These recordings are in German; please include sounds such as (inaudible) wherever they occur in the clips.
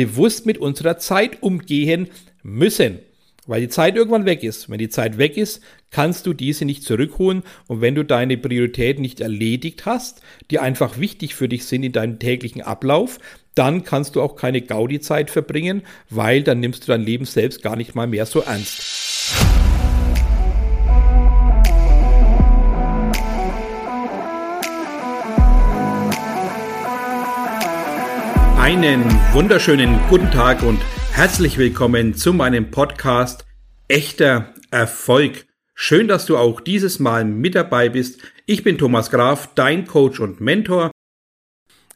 bewusst mit unserer Zeit umgehen müssen. Weil die Zeit irgendwann weg ist. Wenn die Zeit weg ist, kannst du diese nicht zurückholen. Und wenn du deine Prioritäten nicht erledigt hast, die einfach wichtig für dich sind in deinem täglichen Ablauf, dann kannst du auch keine Gaudi-Zeit verbringen, weil dann nimmst du dein Leben selbst gar nicht mal mehr so ernst. Einen wunderschönen guten Tag und herzlich willkommen zu meinem Podcast Echter Erfolg. Schön, dass du auch dieses Mal mit dabei bist. Ich bin Thomas Graf, dein Coach und Mentor.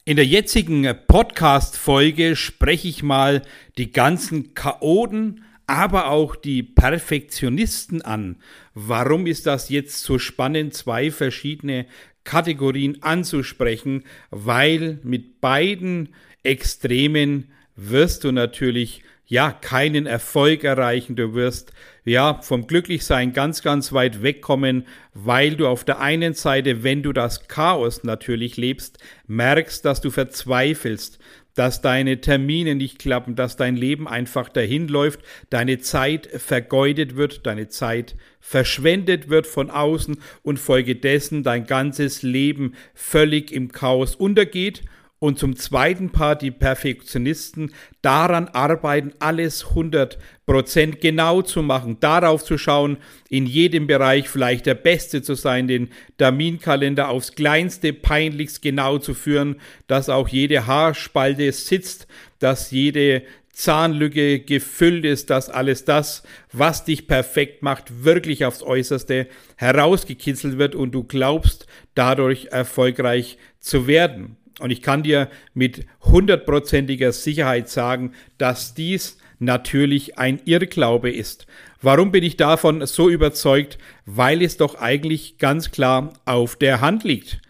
In der jetzigen Podcast-Folge spreche ich mal die ganzen Chaoten, aber auch die Perfektionisten an. Warum ist das jetzt so spannend, zwei verschiedene Kategorien anzusprechen? Weil mit beiden Extremen wirst du natürlich ja keinen Erfolg erreichen. Du wirst ja vom Glücklichsein ganz, ganz weit wegkommen, weil du auf der einen Seite, wenn du das Chaos natürlich lebst, merkst, dass du verzweifelst, dass deine Termine nicht klappen, dass dein Leben einfach dahin läuft, deine Zeit vergeudet wird, deine Zeit verschwendet wird von außen und folgedessen dein ganzes Leben völlig im Chaos untergeht und zum zweiten Part die Perfektionisten daran arbeiten, alles 100% genau zu machen, darauf zu schauen, in jedem Bereich vielleicht der Beste zu sein, den Terminkalender aufs kleinste, peinlichst genau zu führen, dass auch jede Haarspalte sitzt, dass jede Zahnlücke gefüllt ist, dass alles das, was dich perfekt macht, wirklich aufs Äußerste herausgekitzelt wird und du glaubst, dadurch erfolgreich zu werden. Und ich kann dir mit hundertprozentiger Sicherheit sagen, dass dies natürlich ein Irrglaube ist. Warum bin ich davon so überzeugt? Weil es doch eigentlich ganz klar auf der Hand liegt.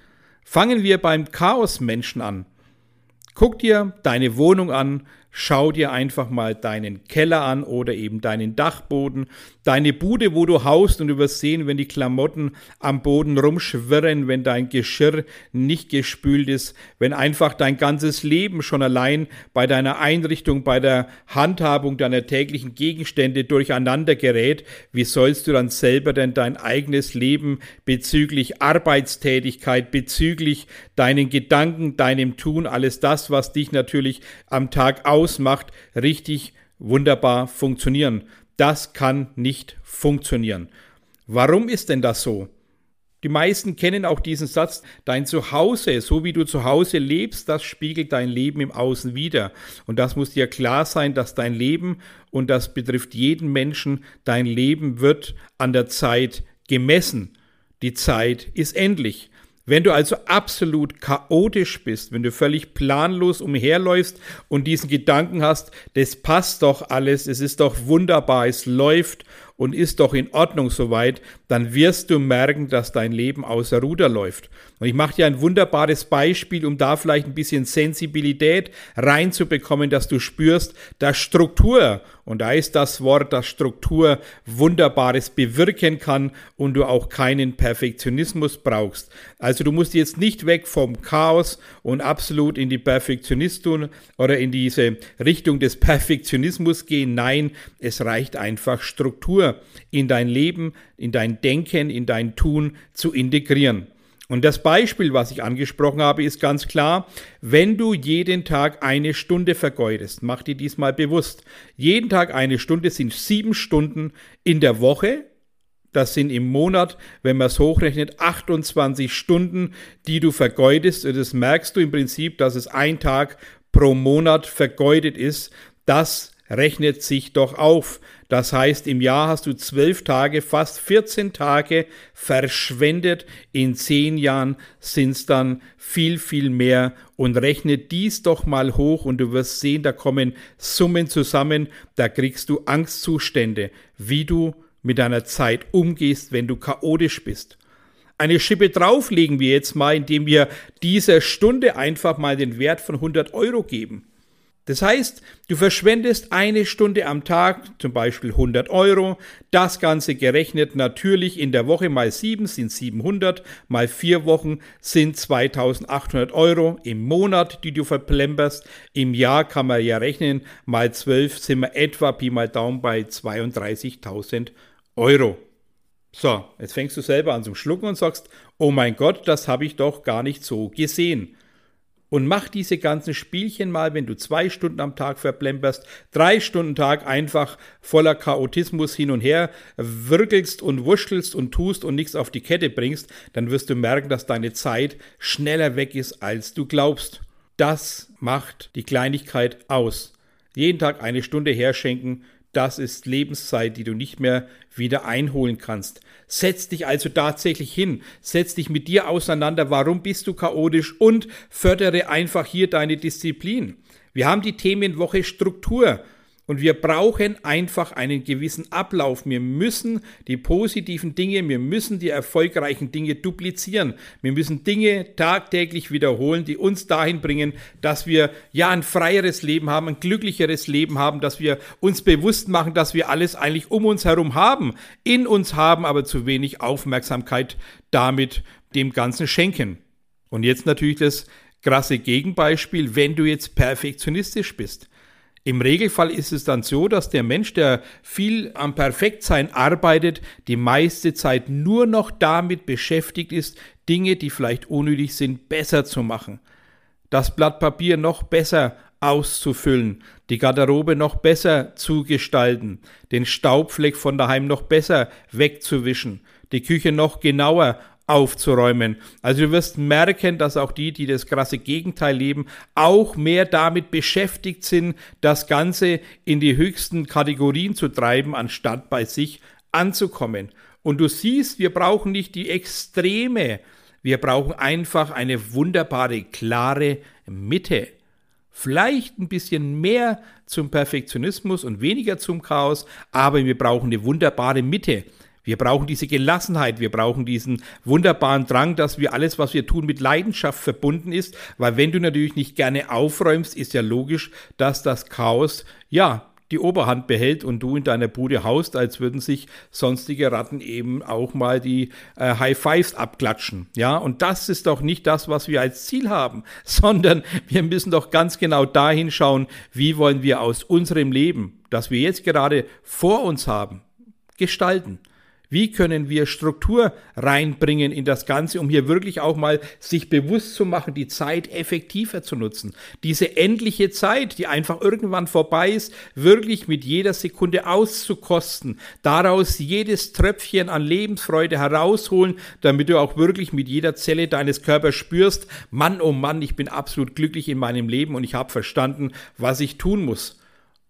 Fangen wir beim Chaosmenschen an. Guck dir deine Wohnung an, schau dir einfach mal deinen Keller an oder eben deinen Dachboden, deine Bude, wo du haust und du wirst sehen, wenn die Klamotten am Boden rumschwirren, wenn dein Geschirr nicht gespült ist, wenn einfach dein ganzes Leben schon allein bei deiner Einrichtung, bei der Handhabung deiner täglichen Gegenstände durcheinander gerät, wie sollst du dann selber denn dein eigenes Leben bezüglich Arbeitstätigkeit, bezüglich deinen Gedanken, deinem Tun, alles das, was dich natürlich am Tag aus ausmacht, richtig wunderbar funktionieren. Das kann nicht funktionieren. Warum ist denn das so? Die meisten kennen auch diesen Satz, dein Zuhause, so wie du zu Hause lebst, das spiegelt dein Leben im Außen wider. Und das muss dir klar sein, dass dein Leben, und das betrifft jeden Menschen, dein Leben wird an der Zeit gemessen. Die Zeit ist endlich. Wenn du also absolut chaotisch bist, wenn du völlig planlos umherläufst und diesen Gedanken hast, das passt doch alles, es ist doch wunderbar, es läuft und ist doch in Ordnung soweit, dann wirst du merken, dass dein Leben außer Ruder läuft. Und ich mache dir ein wunderbares Beispiel, um da vielleicht ein bisschen Sensibilität reinzubekommen, dass du spürst, dass Struktur, und da ist das Wort, dass Struktur Wunderbares bewirken kann und du auch keinen Perfektionismus brauchst. Also du musst jetzt nicht weg vom Chaos und absolut in die Perfektionismus oder in diese Richtung des Perfektionismus gehen. Nein, es reicht einfach Struktur in dein Leben, in dein Denken, in dein Tun zu integrieren. Und das Beispiel, was ich angesprochen habe, ist ganz klar, wenn du jeden Tag eine Stunde vergeudest, mach dir diesmal bewusst, jeden Tag eine Stunde sind sieben Stunden in der Woche, das sind im Monat, wenn man es hochrechnet, 28 Stunden, die du vergeudest. Und das merkst du im Prinzip, dass es ein Tag pro Monat vergeudet ist. Das rechnet sich doch auf. Das heißt, im Jahr hast du zwölf Tage, fast 14 Tage verschwendet. In zehn Jahren sind es dann viel, viel mehr. Und rechne dies doch mal hoch und du wirst sehen, da kommen Summen zusammen. Da kriegst du Angstzustände, wie du mit deiner Zeit umgehst, wenn du chaotisch bist. Eine Schippe drauflegen wir jetzt mal, indem wir dieser Stunde einfach mal den Wert von 100 Euro geben. Das heißt, du verschwendest eine Stunde am Tag, zum Beispiel 100 Euro. Das Ganze gerechnet natürlich in der Woche mal 7 sind 700, mal 4 Wochen sind 2800 Euro im Monat, die du verplemperst. Im Jahr kann man ja rechnen, mal 12 sind wir etwa Pi mal Daumen bei 32.000 Euro. So, jetzt fängst du selber an zum Schlucken und sagst, oh mein Gott, das habe ich doch gar nicht so gesehen und mach diese ganzen Spielchen mal, wenn du zwei Stunden am Tag verplemperst, drei Stunden Tag einfach voller Chaotismus hin und her wirkelst und wuschelst und tust und nichts auf die Kette bringst, dann wirst du merken, dass deine Zeit schneller weg ist, als du glaubst. Das macht die Kleinigkeit aus. Jeden Tag eine Stunde herschenken, das ist Lebenszeit, die du nicht mehr wieder einholen kannst. Setz dich also tatsächlich hin, setz dich mit dir auseinander, warum bist du chaotisch und fördere einfach hier deine Disziplin. Wir haben die Themenwoche Struktur. Und wir brauchen einfach einen gewissen Ablauf. Wir müssen die positiven Dinge, wir müssen die erfolgreichen Dinge duplizieren. Wir müssen Dinge tagtäglich wiederholen, die uns dahin bringen, dass wir ja ein freieres Leben haben, ein glücklicheres Leben haben, dass wir uns bewusst machen, dass wir alles eigentlich um uns herum haben, in uns haben, aber zu wenig Aufmerksamkeit damit dem Ganzen schenken. Und jetzt natürlich das krasse Gegenbeispiel, wenn du jetzt perfektionistisch bist. Im Regelfall ist es dann so, dass der Mensch, der viel am Perfektsein arbeitet, die meiste Zeit nur noch damit beschäftigt ist, Dinge, die vielleicht unnötig sind, besser zu machen. Das Blatt Papier noch besser auszufüllen, die Garderobe noch besser zu gestalten, den Staubfleck von daheim noch besser wegzuwischen, die Küche noch genauer aufzuräumen. Also du wirst merken, dass auch die, die das krasse Gegenteil leben, auch mehr damit beschäftigt sind, das Ganze in die höchsten Kategorien zu treiben, anstatt bei sich anzukommen. Und du siehst, wir brauchen nicht die Extreme, wir brauchen einfach eine wunderbare, klare Mitte. Vielleicht ein bisschen mehr zum Perfektionismus und weniger zum Chaos, aber wir brauchen eine wunderbare Mitte. Wir brauchen diese Gelassenheit, wir brauchen diesen wunderbaren Drang, dass wir alles, was wir tun, mit Leidenschaft verbunden ist, weil wenn du natürlich nicht gerne aufräumst, ist ja logisch, dass das Chaos, ja, die Oberhand behält und du in deiner Bude haust, als würden sich sonstige Ratten eben auch mal die äh, High Fives abklatschen. Ja, und das ist doch nicht das, was wir als Ziel haben, (laughs) sondern wir müssen doch ganz genau dahin schauen, wie wollen wir aus unserem Leben, das wir jetzt gerade vor uns haben, gestalten. Wie können wir Struktur reinbringen in das Ganze, um hier wirklich auch mal sich bewusst zu machen, die Zeit effektiver zu nutzen. Diese endliche Zeit, die einfach irgendwann vorbei ist, wirklich mit jeder Sekunde auszukosten, daraus jedes Tröpfchen an Lebensfreude herausholen, damit du auch wirklich mit jeder Zelle deines Körpers spürst, Mann, oh Mann, ich bin absolut glücklich in meinem Leben und ich habe verstanden, was ich tun muss.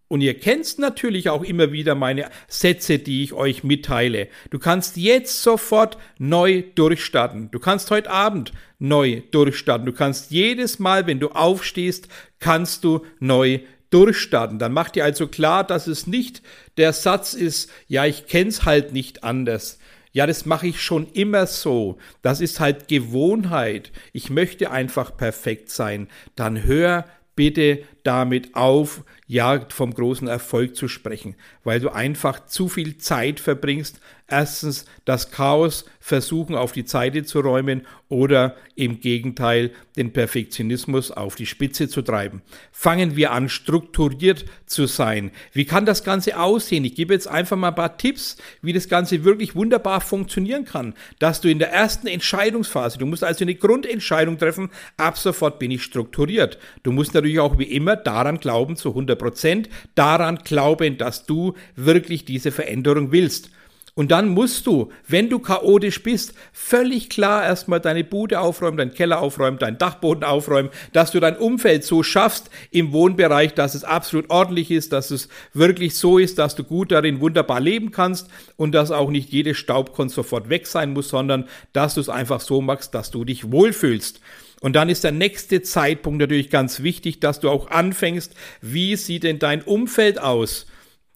Und ihr kennt natürlich auch immer wieder meine Sätze, die ich euch mitteile. Du kannst jetzt sofort neu durchstarten. Du kannst heute Abend neu durchstarten. Du kannst jedes Mal, wenn du aufstehst, kannst du neu durchstarten. Dann macht dir also klar, dass es nicht der Satz ist, ja, ich kenn's halt nicht anders. Ja, das mache ich schon immer so. Das ist halt Gewohnheit. Ich möchte einfach perfekt sein. Dann hör bitte damit auf, ja, vom großen Erfolg zu sprechen, weil du einfach zu viel Zeit verbringst, erstens das Chaos versuchen auf die Seite zu räumen oder im Gegenteil den Perfektionismus auf die Spitze zu treiben. Fangen wir an, strukturiert zu sein. Wie kann das Ganze aussehen? Ich gebe jetzt einfach mal ein paar Tipps, wie das Ganze wirklich wunderbar funktionieren kann, dass du in der ersten Entscheidungsphase, du musst also eine Grundentscheidung treffen, ab sofort bin ich strukturiert. Du musst natürlich auch wie immer daran glauben, zu 100 Prozent, daran glauben, dass du wirklich diese Veränderung willst. Und dann musst du, wenn du chaotisch bist, völlig klar erstmal deine Bude aufräumen, deinen Keller aufräumen, deinen Dachboden aufräumen, dass du dein Umfeld so schaffst im Wohnbereich, dass es absolut ordentlich ist, dass es wirklich so ist, dass du gut darin wunderbar leben kannst und dass auch nicht jede Staubkorn sofort weg sein muss, sondern dass du es einfach so machst, dass du dich wohlfühlst. Und dann ist der nächste Zeitpunkt natürlich ganz wichtig, dass du auch anfängst, wie sieht denn dein Umfeld aus?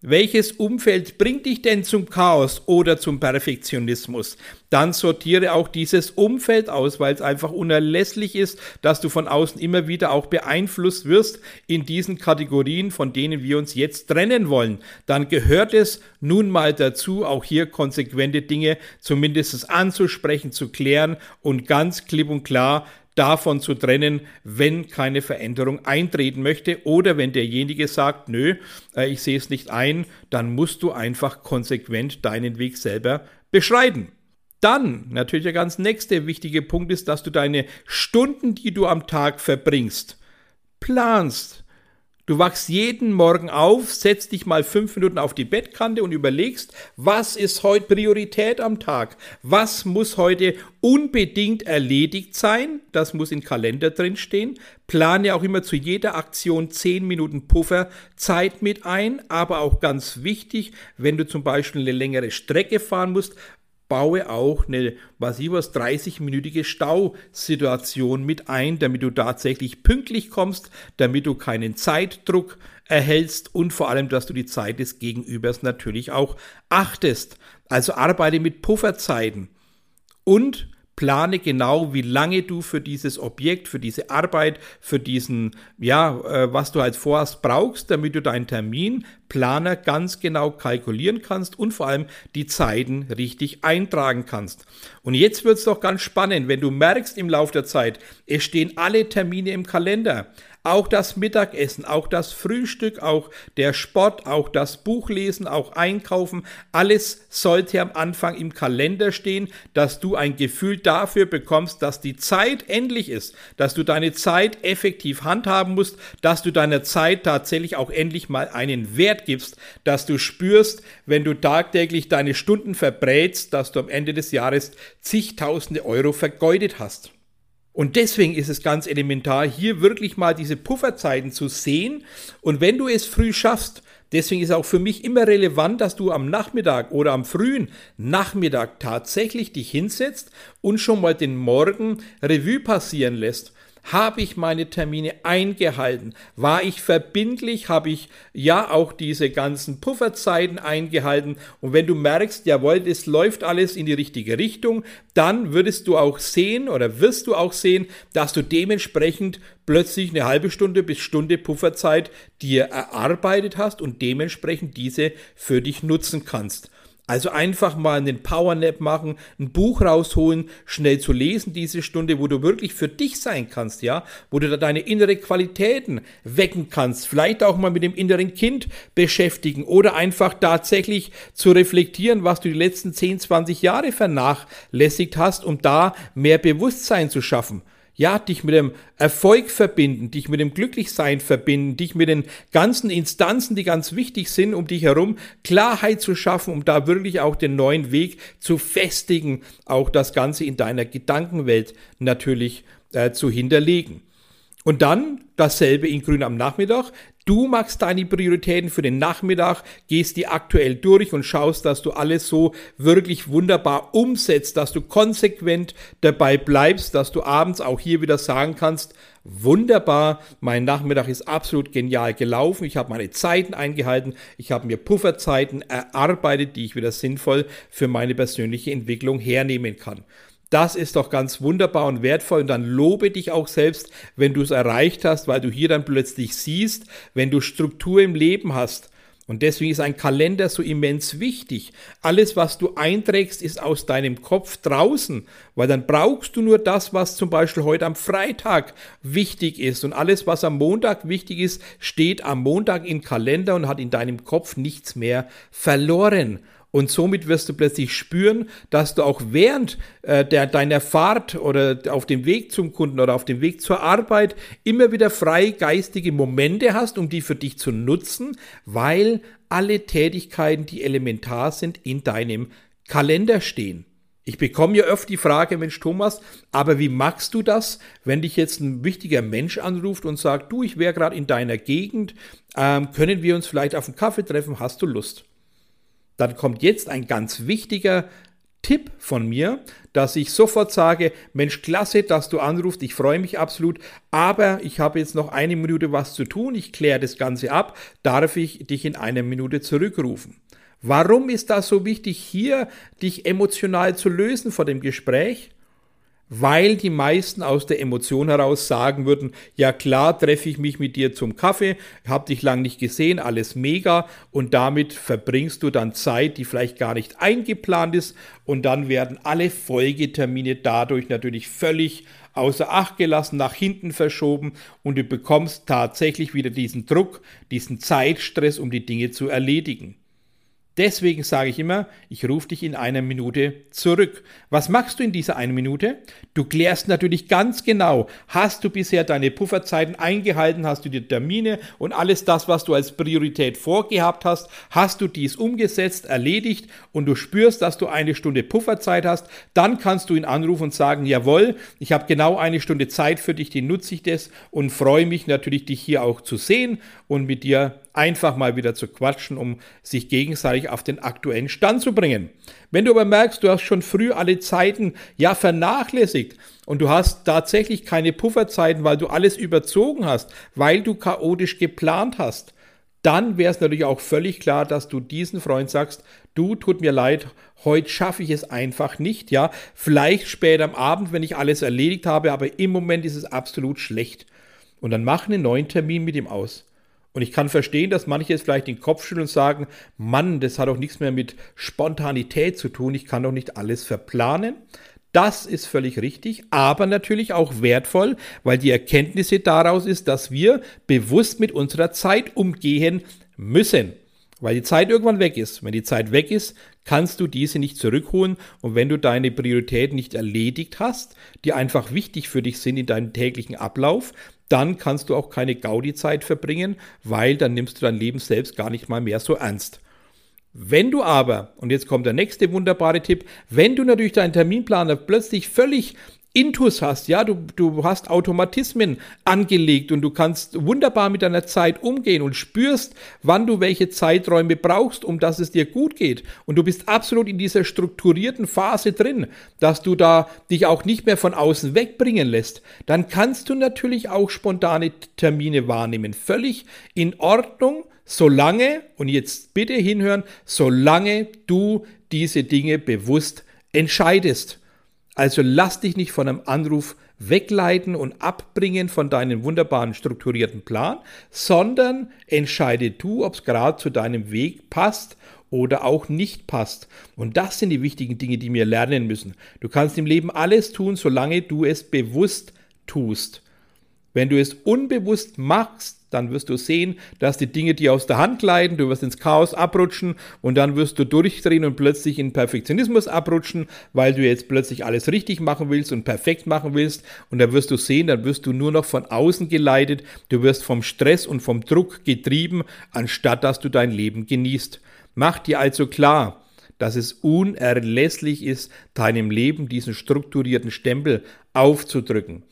Welches Umfeld bringt dich denn zum Chaos oder zum Perfektionismus? Dann sortiere auch dieses Umfeld aus, weil es einfach unerlässlich ist, dass du von außen immer wieder auch beeinflusst wirst in diesen Kategorien, von denen wir uns jetzt trennen wollen. Dann gehört es nun mal dazu, auch hier konsequente Dinge zumindest anzusprechen, zu klären und ganz klipp und klar davon zu trennen, wenn keine Veränderung eintreten möchte oder wenn derjenige sagt, nö, äh, ich sehe es nicht ein, dann musst du einfach konsequent deinen Weg selber beschreiten. Dann natürlich der ganz nächste wichtige Punkt ist, dass du deine Stunden, die du am Tag verbringst, planst. Du wachst jeden Morgen auf, setzt dich mal fünf Minuten auf die Bettkante und überlegst, was ist heute Priorität am Tag? Was muss heute unbedingt erledigt sein? Das muss im Kalender drinstehen. Plane auch immer zu jeder Aktion zehn Minuten Puffer Zeit mit ein, aber auch ganz wichtig, wenn du zum Beispiel eine längere Strecke fahren musst, baue auch eine, was ich was, 30-minütige Stausituation mit ein, damit du tatsächlich pünktlich kommst, damit du keinen Zeitdruck erhältst und vor allem, dass du die Zeit des Gegenübers natürlich auch achtest. Also arbeite mit Pufferzeiten und plane genau, wie lange du für dieses Objekt, für diese Arbeit, für diesen, ja, äh, was du halt vorhast, brauchst, damit du deinen Terminplaner ganz genau kalkulieren kannst und vor allem die Zeiten richtig eintragen kannst. Und jetzt wird es doch ganz spannend, wenn du merkst im Laufe der Zeit, es stehen alle Termine im Kalender auch das Mittagessen, auch das Frühstück, auch der Sport, auch das Buchlesen, auch Einkaufen, alles sollte am Anfang im Kalender stehen, dass du ein Gefühl dafür bekommst, dass die Zeit endlich ist, dass du deine Zeit effektiv handhaben musst, dass du deiner Zeit tatsächlich auch endlich mal einen Wert gibst, dass du spürst, wenn du tagtäglich deine Stunden verbrätst, dass du am Ende des Jahres zigtausende Euro vergeudet hast. Und deswegen ist es ganz elementar, hier wirklich mal diese Pufferzeiten zu sehen. Und wenn du es früh schaffst, deswegen ist auch für mich immer relevant, dass du am Nachmittag oder am frühen Nachmittag tatsächlich dich hinsetzt und schon mal den Morgen Revue passieren lässt habe ich meine Termine eingehalten? War ich verbindlich? Habe ich ja auch diese ganzen Pufferzeiten eingehalten? Und wenn du merkst, jawohl, das läuft alles in die richtige Richtung, dann würdest du auch sehen oder wirst du auch sehen, dass du dementsprechend plötzlich eine halbe Stunde bis Stunde Pufferzeit dir erarbeitet hast und dementsprechend diese für dich nutzen kannst. Also einfach mal einen Powernap machen, ein Buch rausholen, schnell zu lesen diese Stunde, wo du wirklich für dich sein kannst, ja, wo du da deine innere Qualitäten wecken kannst, vielleicht auch mal mit dem inneren Kind beschäftigen oder einfach tatsächlich zu reflektieren, was du die letzten 10, 20 Jahre vernachlässigt hast, um da mehr Bewusstsein zu schaffen ja, dich mit dem Erfolg verbinden, dich mit dem Glücklichsein verbinden, dich mit den ganzen Instanzen, die ganz wichtig sind, um dich herum, Klarheit zu schaffen, um da wirklich auch den neuen Weg zu festigen, auch das Ganze in deiner Gedankenwelt natürlich äh, zu hinterlegen. Und dann dasselbe in Grün am Nachmittag. Du machst deine Prioritäten für den Nachmittag, gehst die aktuell durch und schaust, dass du alles so wirklich wunderbar umsetzt, dass du konsequent dabei bleibst, dass du abends auch hier wieder sagen kannst, wunderbar, mein Nachmittag ist absolut genial gelaufen, ich habe meine Zeiten eingehalten, ich habe mir Pufferzeiten erarbeitet, die ich wieder sinnvoll für meine persönliche Entwicklung hernehmen kann. Das ist doch ganz wunderbar und wertvoll und dann lobe dich auch selbst, wenn du es erreicht hast, weil du hier dann plötzlich siehst, wenn du Struktur im Leben hast. Und deswegen ist ein Kalender so immens wichtig. Alles, was du einträgst, ist aus deinem Kopf draußen, weil dann brauchst du nur das, was zum Beispiel heute am Freitag wichtig ist. Und alles, was am Montag wichtig ist, steht am Montag im Kalender und hat in deinem Kopf nichts mehr verloren. Und somit wirst du plötzlich spüren, dass du auch während äh, der, deiner Fahrt oder auf dem Weg zum Kunden oder auf dem Weg zur Arbeit immer wieder frei geistige Momente hast, um die für dich zu nutzen, weil alle Tätigkeiten, die elementar sind, in deinem Kalender stehen. Ich bekomme ja oft die Frage, Mensch Thomas, aber wie machst du das, wenn dich jetzt ein wichtiger Mensch anruft und sagt, du, ich wäre gerade in deiner Gegend, ähm, können wir uns vielleicht auf einen Kaffee treffen, hast du Lust? Dann kommt jetzt ein ganz wichtiger Tipp von mir, dass ich sofort sage, Mensch, klasse, dass du anrufst, ich freue mich absolut, aber ich habe jetzt noch eine Minute was zu tun, ich kläre das Ganze ab, darf ich dich in einer Minute zurückrufen? Warum ist das so wichtig, hier dich emotional zu lösen vor dem Gespräch? Weil die meisten aus der Emotion heraus sagen würden, ja klar, treffe ich mich mit dir zum Kaffee, hab dich lang nicht gesehen, alles mega und damit verbringst du dann Zeit, die vielleicht gar nicht eingeplant ist und dann werden alle Folgetermine dadurch natürlich völlig außer Acht gelassen, nach hinten verschoben und du bekommst tatsächlich wieder diesen Druck, diesen Zeitstress, um die Dinge zu erledigen. Deswegen sage ich immer, ich rufe dich in einer Minute zurück. Was machst du in dieser einen Minute? Du klärst natürlich ganz genau, hast du bisher deine Pufferzeiten eingehalten, hast du die Termine und alles das, was du als Priorität vorgehabt hast, hast du dies umgesetzt, erledigt und du spürst, dass du eine Stunde Pufferzeit hast, dann kannst du ihn anrufen und sagen, jawohl, ich habe genau eine Stunde Zeit für dich, die nutze ich das und freue mich natürlich, dich hier auch zu sehen und mit dir einfach mal wieder zu quatschen, um sich gegenseitig auf den aktuellen Stand zu bringen. Wenn du aber merkst, du hast schon früh alle Zeiten ja vernachlässigt und du hast tatsächlich keine Pufferzeiten, weil du alles überzogen hast, weil du chaotisch geplant hast, dann wäre es natürlich auch völlig klar, dass du diesen Freund sagst, du tut mir leid, heute schaffe ich es einfach nicht, ja, vielleicht später am Abend, wenn ich alles erledigt habe, aber im Moment ist es absolut schlecht. Und dann mach einen neuen Termin mit ihm aus. Und ich kann verstehen, dass manche jetzt vielleicht den Kopf schütteln und sagen, Mann, das hat doch nichts mehr mit Spontanität zu tun, ich kann doch nicht alles verplanen. Das ist völlig richtig, aber natürlich auch wertvoll, weil die Erkenntnisse daraus ist, dass wir bewusst mit unserer Zeit umgehen müssen. Weil die Zeit irgendwann weg ist. Wenn die Zeit weg ist, kannst du diese nicht zurückholen. Und wenn du deine Prioritäten nicht erledigt hast, die einfach wichtig für dich sind in deinem täglichen Ablauf, dann kannst du auch keine Gaudi-Zeit verbringen, weil dann nimmst du dein Leben selbst gar nicht mal mehr so ernst. Wenn du aber, und jetzt kommt der nächste wunderbare Tipp, wenn du natürlich deinen Terminplaner plötzlich völlig Intus hast, ja, du, du hast Automatismen angelegt und du kannst wunderbar mit deiner Zeit umgehen und spürst, wann du welche Zeiträume brauchst, um dass es dir gut geht. Und du bist absolut in dieser strukturierten Phase drin, dass du da dich auch nicht mehr von außen wegbringen lässt. Dann kannst du natürlich auch spontane Termine wahrnehmen. Völlig in Ordnung, solange, und jetzt bitte hinhören, solange du diese Dinge bewusst entscheidest. Also lass dich nicht von einem Anruf wegleiten und abbringen von deinem wunderbaren strukturierten Plan, sondern entscheide du, ob es gerade zu deinem Weg passt oder auch nicht passt. Und das sind die wichtigen Dinge, die wir lernen müssen. Du kannst im Leben alles tun, solange du es bewusst tust. Wenn du es unbewusst machst, dann wirst du sehen, dass die Dinge dir aus der Hand gleiten, du wirst ins Chaos abrutschen und dann wirst du durchdrehen und plötzlich in Perfektionismus abrutschen, weil du jetzt plötzlich alles richtig machen willst und perfekt machen willst und dann wirst du sehen, dann wirst du nur noch von außen geleitet, du wirst vom Stress und vom Druck getrieben, anstatt dass du dein Leben genießt. Mach dir also klar, dass es unerlässlich ist, deinem Leben diesen strukturierten Stempel aufzudrücken.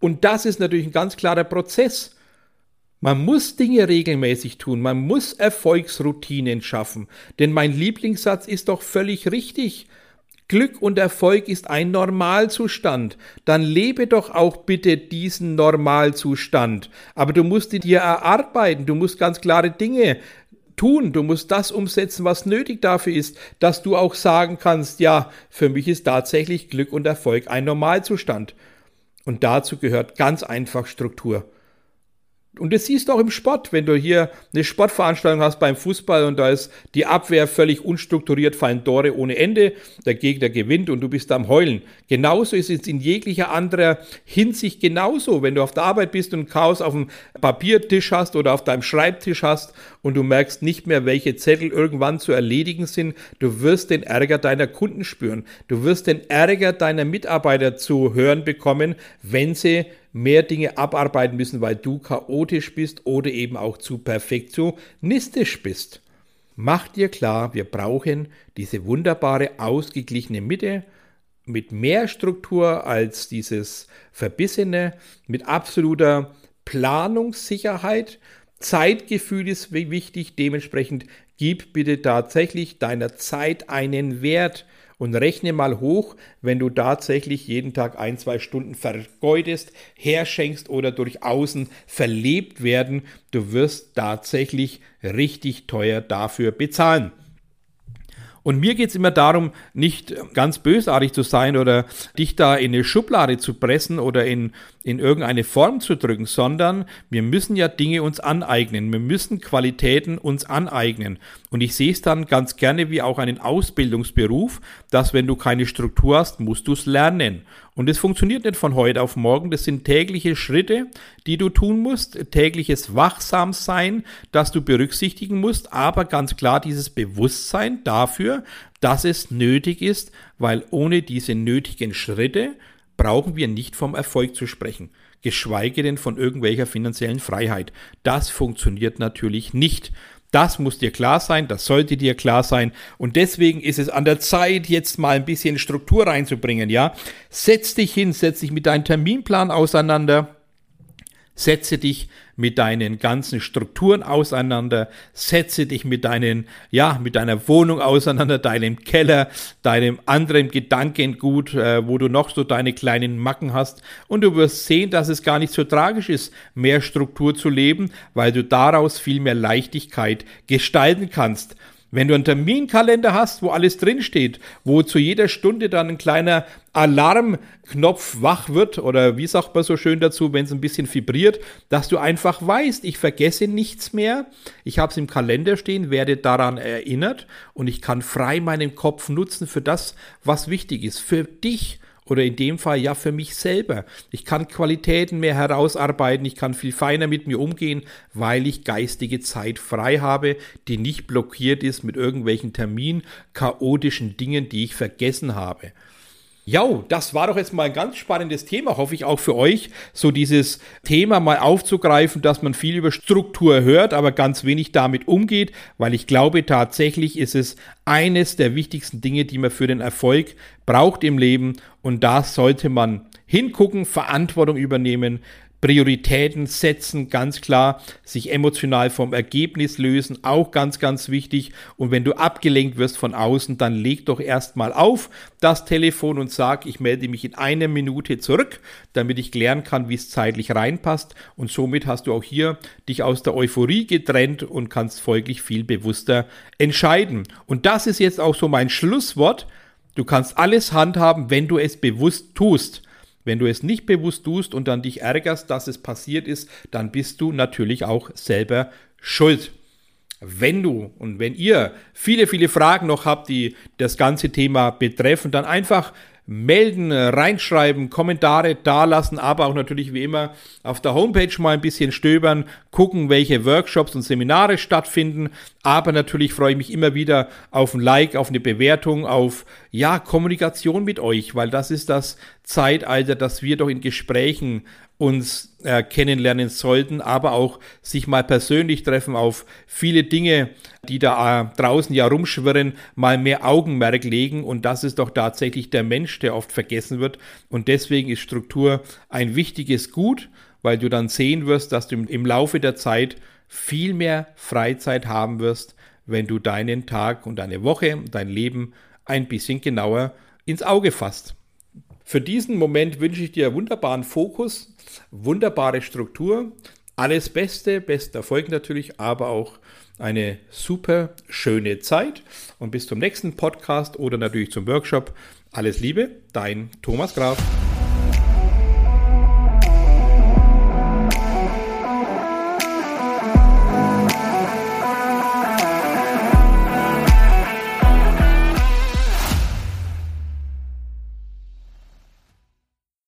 Und das ist natürlich ein ganz klarer Prozess. Man muss Dinge regelmäßig tun, man muss Erfolgsroutinen schaffen, denn mein Lieblingssatz ist doch völlig richtig. Glück und Erfolg ist ein Normalzustand. Dann lebe doch auch bitte diesen Normalzustand. Aber du musst ihn dir erarbeiten, du musst ganz klare Dinge tun, du musst das umsetzen, was nötig dafür ist, dass du auch sagen kannst, ja, für mich ist tatsächlich Glück und Erfolg ein Normalzustand. Und dazu gehört ganz einfach Struktur. Und das siehst du auch im Sport, wenn du hier eine Sportveranstaltung hast beim Fußball und da ist die Abwehr völlig unstrukturiert, fallen Tore ohne Ende, der Gegner gewinnt und du bist am Heulen. Genauso ist es in jeglicher anderer Hinsicht genauso, wenn du auf der Arbeit bist und Chaos auf dem Papiertisch hast oder auf deinem Schreibtisch hast und du merkst nicht mehr, welche Zettel irgendwann zu erledigen sind, du wirst den Ärger deiner Kunden spüren. Du wirst den Ärger deiner Mitarbeiter zu hören bekommen, wenn sie mehr Dinge abarbeiten müssen, weil du chaotisch bist oder eben auch zu perfektionistisch bist. Mach dir klar, wir brauchen diese wunderbare, ausgeglichene Mitte mit mehr Struktur als dieses Verbissene, mit absoluter Planungssicherheit. Zeitgefühl ist wichtig, dementsprechend gib bitte tatsächlich deiner Zeit einen Wert und rechne mal hoch, wenn du tatsächlich jeden Tag ein, zwei Stunden vergeudest, herschenkst oder durch Außen verlebt werden. Du wirst tatsächlich richtig teuer dafür bezahlen. Und mir geht es immer darum, nicht ganz bösartig zu sein oder dich da in eine Schublade zu pressen oder in, in irgendeine Form zu drücken, sondern wir müssen ja Dinge uns aneignen. Wir müssen Qualitäten uns aneignen. Und ich sehe es dann ganz gerne wie auch einen Ausbildungsberuf, dass wenn du keine Struktur hast, musst du es lernen. Und es funktioniert nicht von heute auf morgen. Das sind tägliche Schritte, die du tun musst, tägliches Wachsamsein, das du berücksichtigen musst, aber ganz klar dieses Bewusstsein dafür, dass es nötig ist, weil ohne diese nötigen Schritte brauchen wir nicht vom Erfolg zu sprechen, geschweige denn von irgendwelcher finanziellen Freiheit. Das funktioniert natürlich nicht. Das muss dir klar sein, das sollte dir klar sein. Und deswegen ist es an der Zeit, jetzt mal ein bisschen Struktur reinzubringen, ja. Setz dich hin, setz dich mit deinem Terminplan auseinander. Setze dich mit deinen ganzen Strukturen auseinander, setze dich mit deinen, ja, mit deiner Wohnung auseinander, deinem Keller, deinem anderen Gedankengut, äh, wo du noch so deine kleinen Macken hast und du wirst sehen, dass es gar nicht so tragisch ist, mehr Struktur zu leben, weil du daraus viel mehr Leichtigkeit gestalten kannst. Wenn du einen Terminkalender hast, wo alles drinsteht, wo zu jeder Stunde dann ein kleiner Alarmknopf wach wird oder wie sagt man so schön dazu, wenn es ein bisschen vibriert, dass du einfach weißt, ich vergesse nichts mehr, ich habe es im Kalender stehen, werde daran erinnert und ich kann frei meinen Kopf nutzen für das, was wichtig ist, für dich oder in dem Fall ja für mich selber. Ich kann Qualitäten mehr herausarbeiten, ich kann viel feiner mit mir umgehen, weil ich geistige Zeit frei habe, die nicht blockiert ist mit irgendwelchen Termin, chaotischen Dingen, die ich vergessen habe. Ja, das war doch jetzt mal ein ganz spannendes Thema, hoffe ich auch für euch, so dieses Thema mal aufzugreifen, dass man viel über Struktur hört, aber ganz wenig damit umgeht, weil ich glaube tatsächlich ist es eines der wichtigsten Dinge, die man für den Erfolg braucht im Leben und da sollte man hingucken, Verantwortung übernehmen, Prioritäten setzen, ganz klar, sich emotional vom Ergebnis lösen, auch ganz, ganz wichtig. Und wenn du abgelenkt wirst von außen, dann leg doch erstmal auf das Telefon und sag, ich melde mich in einer Minute zurück, damit ich klären kann, wie es zeitlich reinpasst. Und somit hast du auch hier dich aus der Euphorie getrennt und kannst folglich viel bewusster entscheiden. Und das ist jetzt auch so mein Schlusswort. Du kannst alles handhaben, wenn du es bewusst tust. Wenn du es nicht bewusst tust und dann dich ärgerst, dass es passiert ist, dann bist du natürlich auch selber schuld. Wenn du und wenn ihr viele, viele Fragen noch habt, die das ganze Thema betreffen, dann einfach melden, reinschreiben, Kommentare dalassen, aber auch natürlich wie immer auf der Homepage mal ein bisschen stöbern, gucken, welche Workshops und Seminare stattfinden. Aber natürlich freue ich mich immer wieder auf ein Like, auf eine Bewertung, auf ja, Kommunikation mit euch, weil das ist das Zeitalter, dass wir doch in Gesprächen uns äh, kennenlernen sollten, aber auch sich mal persönlich treffen auf viele Dinge, die da äh, draußen ja rumschwirren, mal mehr Augenmerk legen. Und das ist doch tatsächlich der Mensch, der oft vergessen wird. Und deswegen ist Struktur ein wichtiges Gut, weil du dann sehen wirst, dass du im, im Laufe der Zeit viel mehr Freizeit haben wirst, wenn du deinen Tag und deine Woche, dein Leben ein bisschen genauer ins Auge fasst. Für diesen Moment wünsche ich dir wunderbaren Fokus, wunderbare Struktur, alles Beste, besten Erfolg natürlich, aber auch eine super schöne Zeit und bis zum nächsten Podcast oder natürlich zum Workshop. Alles Liebe, dein Thomas Graf.